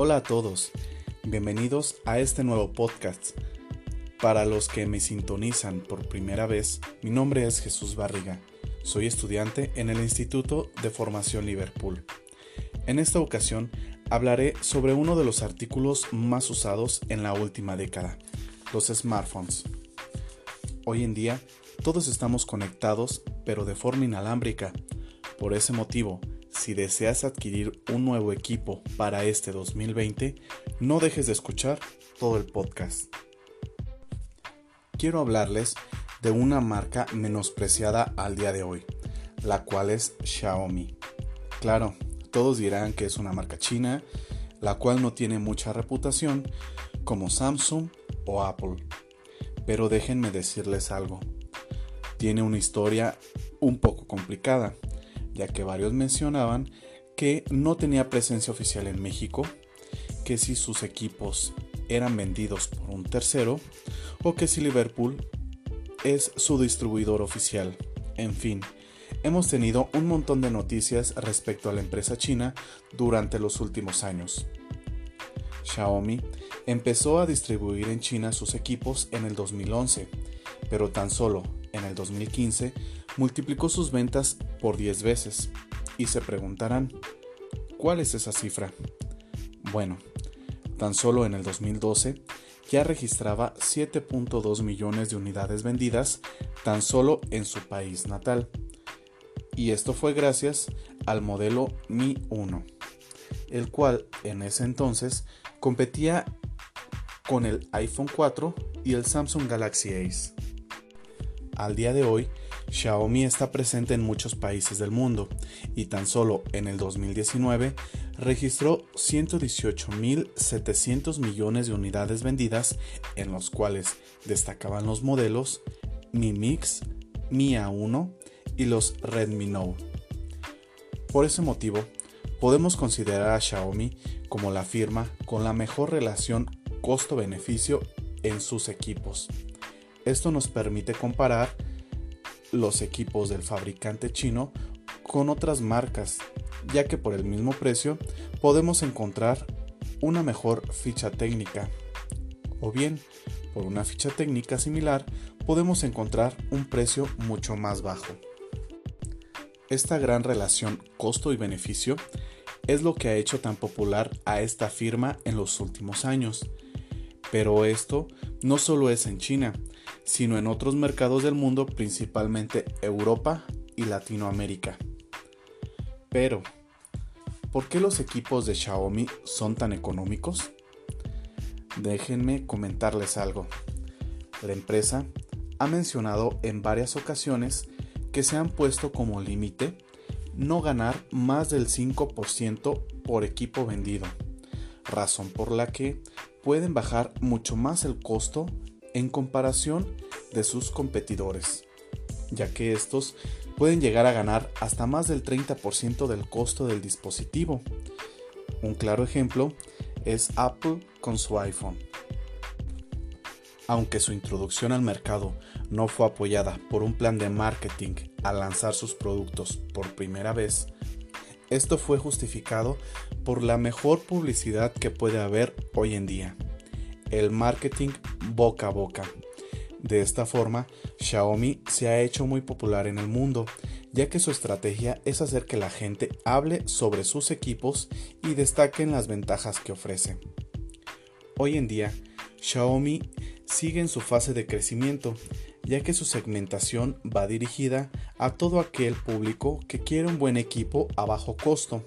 Hola a todos, bienvenidos a este nuevo podcast. Para los que me sintonizan por primera vez, mi nombre es Jesús Barriga. Soy estudiante en el Instituto de Formación Liverpool. En esta ocasión hablaré sobre uno de los artículos más usados en la última década, los smartphones. Hoy en día todos estamos conectados pero de forma inalámbrica. Por ese motivo, si deseas adquirir un nuevo equipo para este 2020, no dejes de escuchar todo el podcast. Quiero hablarles de una marca menospreciada al día de hoy, la cual es Xiaomi. Claro, todos dirán que es una marca china, la cual no tiene mucha reputación como Samsung o Apple. Pero déjenme decirles algo. Tiene una historia un poco complicada ya que varios mencionaban que no tenía presencia oficial en México, que si sus equipos eran vendidos por un tercero o que si Liverpool es su distribuidor oficial. En fin, hemos tenido un montón de noticias respecto a la empresa china durante los últimos años. Xiaomi empezó a distribuir en China sus equipos en el 2011, pero tan solo en el 2015 multiplicó sus ventas por 10 veces. Y se preguntarán, ¿cuál es esa cifra? Bueno, tan solo en el 2012 ya registraba 7.2 millones de unidades vendidas tan solo en su país natal. Y esto fue gracias al modelo Mi 1, el cual en ese entonces competía con el iPhone 4 y el Samsung Galaxy Ace. Al día de hoy, Xiaomi está presente en muchos países del mundo y tan solo en el 2019 registró 118.700 millones de unidades vendidas, en los cuales destacaban los modelos Mi Mix, Mi A1 y los Redmi Note. Por ese motivo, podemos considerar a Xiaomi como la firma con la mejor relación costo-beneficio en sus equipos. Esto nos permite comparar los equipos del fabricante chino con otras marcas, ya que por el mismo precio podemos encontrar una mejor ficha técnica. O bien, por una ficha técnica similar, podemos encontrar un precio mucho más bajo. Esta gran relación costo y beneficio es lo que ha hecho tan popular a esta firma en los últimos años. Pero esto no solo es en China, sino en otros mercados del mundo, principalmente Europa y Latinoamérica. Pero, ¿por qué los equipos de Xiaomi son tan económicos? Déjenme comentarles algo. La empresa ha mencionado en varias ocasiones que se han puesto como límite no ganar más del 5% por equipo vendido, razón por la que pueden bajar mucho más el costo en comparación de sus competidores, ya que estos pueden llegar a ganar hasta más del 30% del costo del dispositivo. Un claro ejemplo es Apple con su iPhone. Aunque su introducción al mercado no fue apoyada por un plan de marketing al lanzar sus productos por primera vez, esto fue justificado por la mejor publicidad que puede haber hoy en día, el marketing boca a boca. De esta forma, Xiaomi se ha hecho muy popular en el mundo, ya que su estrategia es hacer que la gente hable sobre sus equipos y destaquen las ventajas que ofrece. Hoy en día, Xiaomi sigue en su fase de crecimiento, ya que su segmentación va dirigida a todo aquel público que quiere un buen equipo a bajo costo.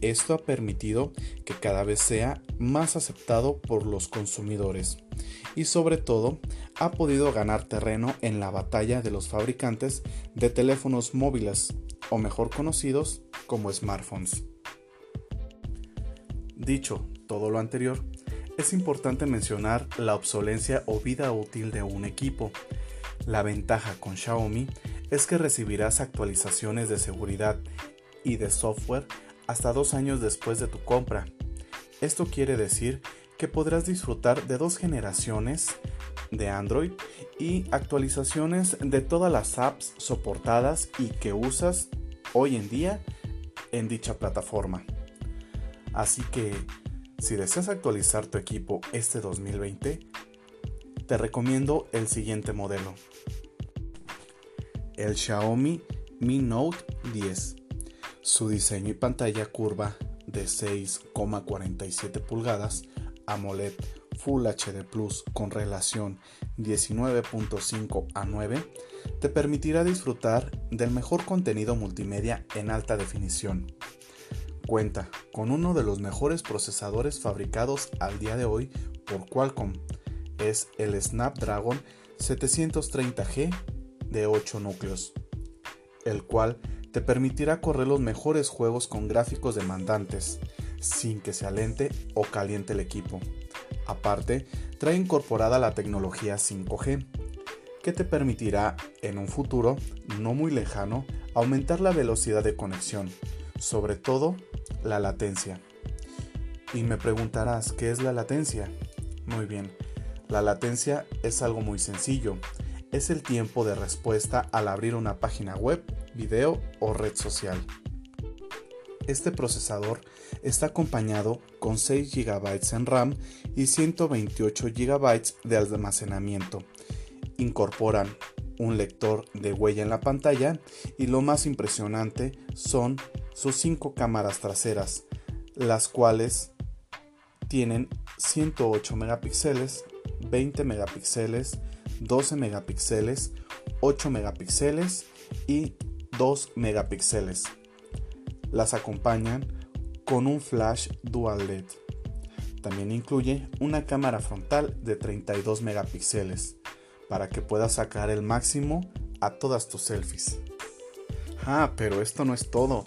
Esto ha permitido que cada vez sea más aceptado por los consumidores y sobre todo ha podido ganar terreno en la batalla de los fabricantes de teléfonos móviles o mejor conocidos como smartphones. Dicho todo lo anterior, es importante mencionar la obsolencia o vida útil de un equipo. La ventaja con Xiaomi es que recibirás actualizaciones de seguridad y de software hasta dos años después de tu compra. Esto quiere decir que podrás disfrutar de dos generaciones de Android y actualizaciones de todas las apps soportadas y que usas hoy en día en dicha plataforma. Así que Si deseas actualizar tu equipo este 2020, te recomiendo el siguiente modelo. El Xiaomi Mi Note 10. Su diseño y pantalla curva de 6,47 pulgadas AMOLED Full HD Plus con relación 19.5 a 9 te permitirá disfrutar del mejor contenido multimedia en alta definición. Cuenta con uno de los mejores procesadores fabricados al día de hoy por Qualcomm. Es el Snapdragon 730G de 8 núcleos, el cual te permitirá correr los mejores juegos con gráficos demandantes, sin que se alente o caliente el equipo. Aparte, trae incorporada la tecnología 5G, que te permitirá en un futuro no muy lejano aumentar la velocidad de conexión, sobre todo la latencia. Y me preguntarás, ¿qué es la latencia? Muy bien, la latencia es algo muy sencillo. Es el tiempo de respuesta al abrir una página web, video o red social. Este procesador está acompañado con 6 GB en RAM y 128 GB de almacenamiento. Incorporan un lector de huella en la pantalla y lo más impresionante son sus 5 cámaras traseras, las cuales tienen 108 megapíxeles, 20 megapíxeles, 12 megapíxeles, 8 megapíxeles y 2 megapíxeles las acompañan con un flash dual LED. También incluye una cámara frontal de 32 megapíxeles para que puedas sacar el máximo a todas tus selfies. Ah, pero esto no es todo.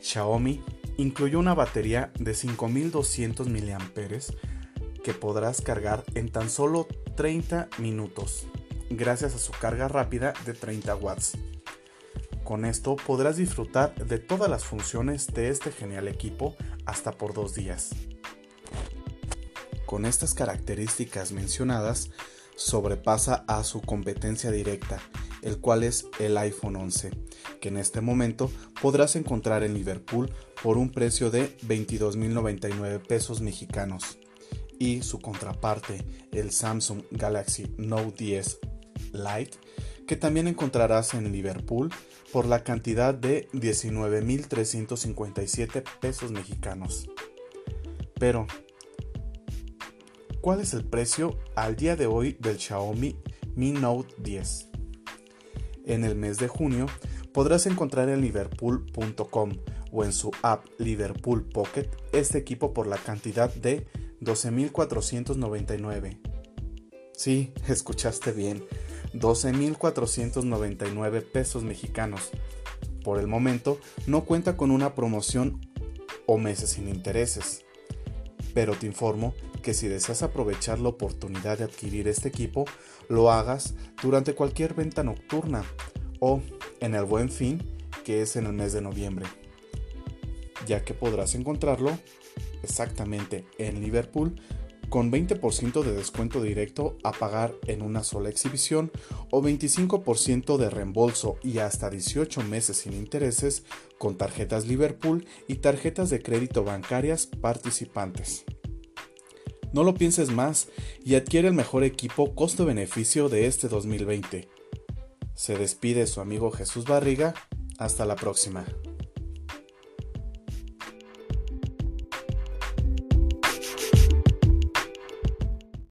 Xiaomi incluyó una batería de 5200 mAh que podrás cargar en tan solo 30 minutos, gracias a su carga rápida de 30 watts. Con esto podrás disfrutar de todas las funciones de este genial equipo hasta por dos días. Con estas características mencionadas, sobrepasa a su competencia directa, el cual es el iPhone 11, que en este momento podrás encontrar en Liverpool por un precio de 22.099 pesos mexicanos. Y su contraparte, el Samsung Galaxy Note 10 Lite, que también encontrarás en Liverpool por la cantidad de 19.357 pesos mexicanos. Pero, ¿cuál es el precio al día de hoy del Xiaomi Mi Note 10? En el mes de junio podrás encontrar en liverpool.com o en su app Liverpool Pocket este equipo por la cantidad de 12.499. Sí, escuchaste bien 12.499 pesos mexicanos. Por el momento no cuenta con una promoción o meses sin intereses. Pero te informo que si deseas aprovechar la oportunidad de adquirir este equipo, lo hagas durante cualquier venta nocturna o en el buen fin que es en el mes de noviembre, ya que podrás encontrarlo exactamente en Liverpool con 20% de descuento directo a pagar en una sola exhibición o 25% de reembolso y hasta 18 meses sin intereses con tarjetas Liverpool y tarjetas de crédito bancarias participantes. No lo pienses más y adquiere el mejor equipo costo-beneficio de este 2020. Se despide su amigo Jesús Barriga. Hasta la próxima.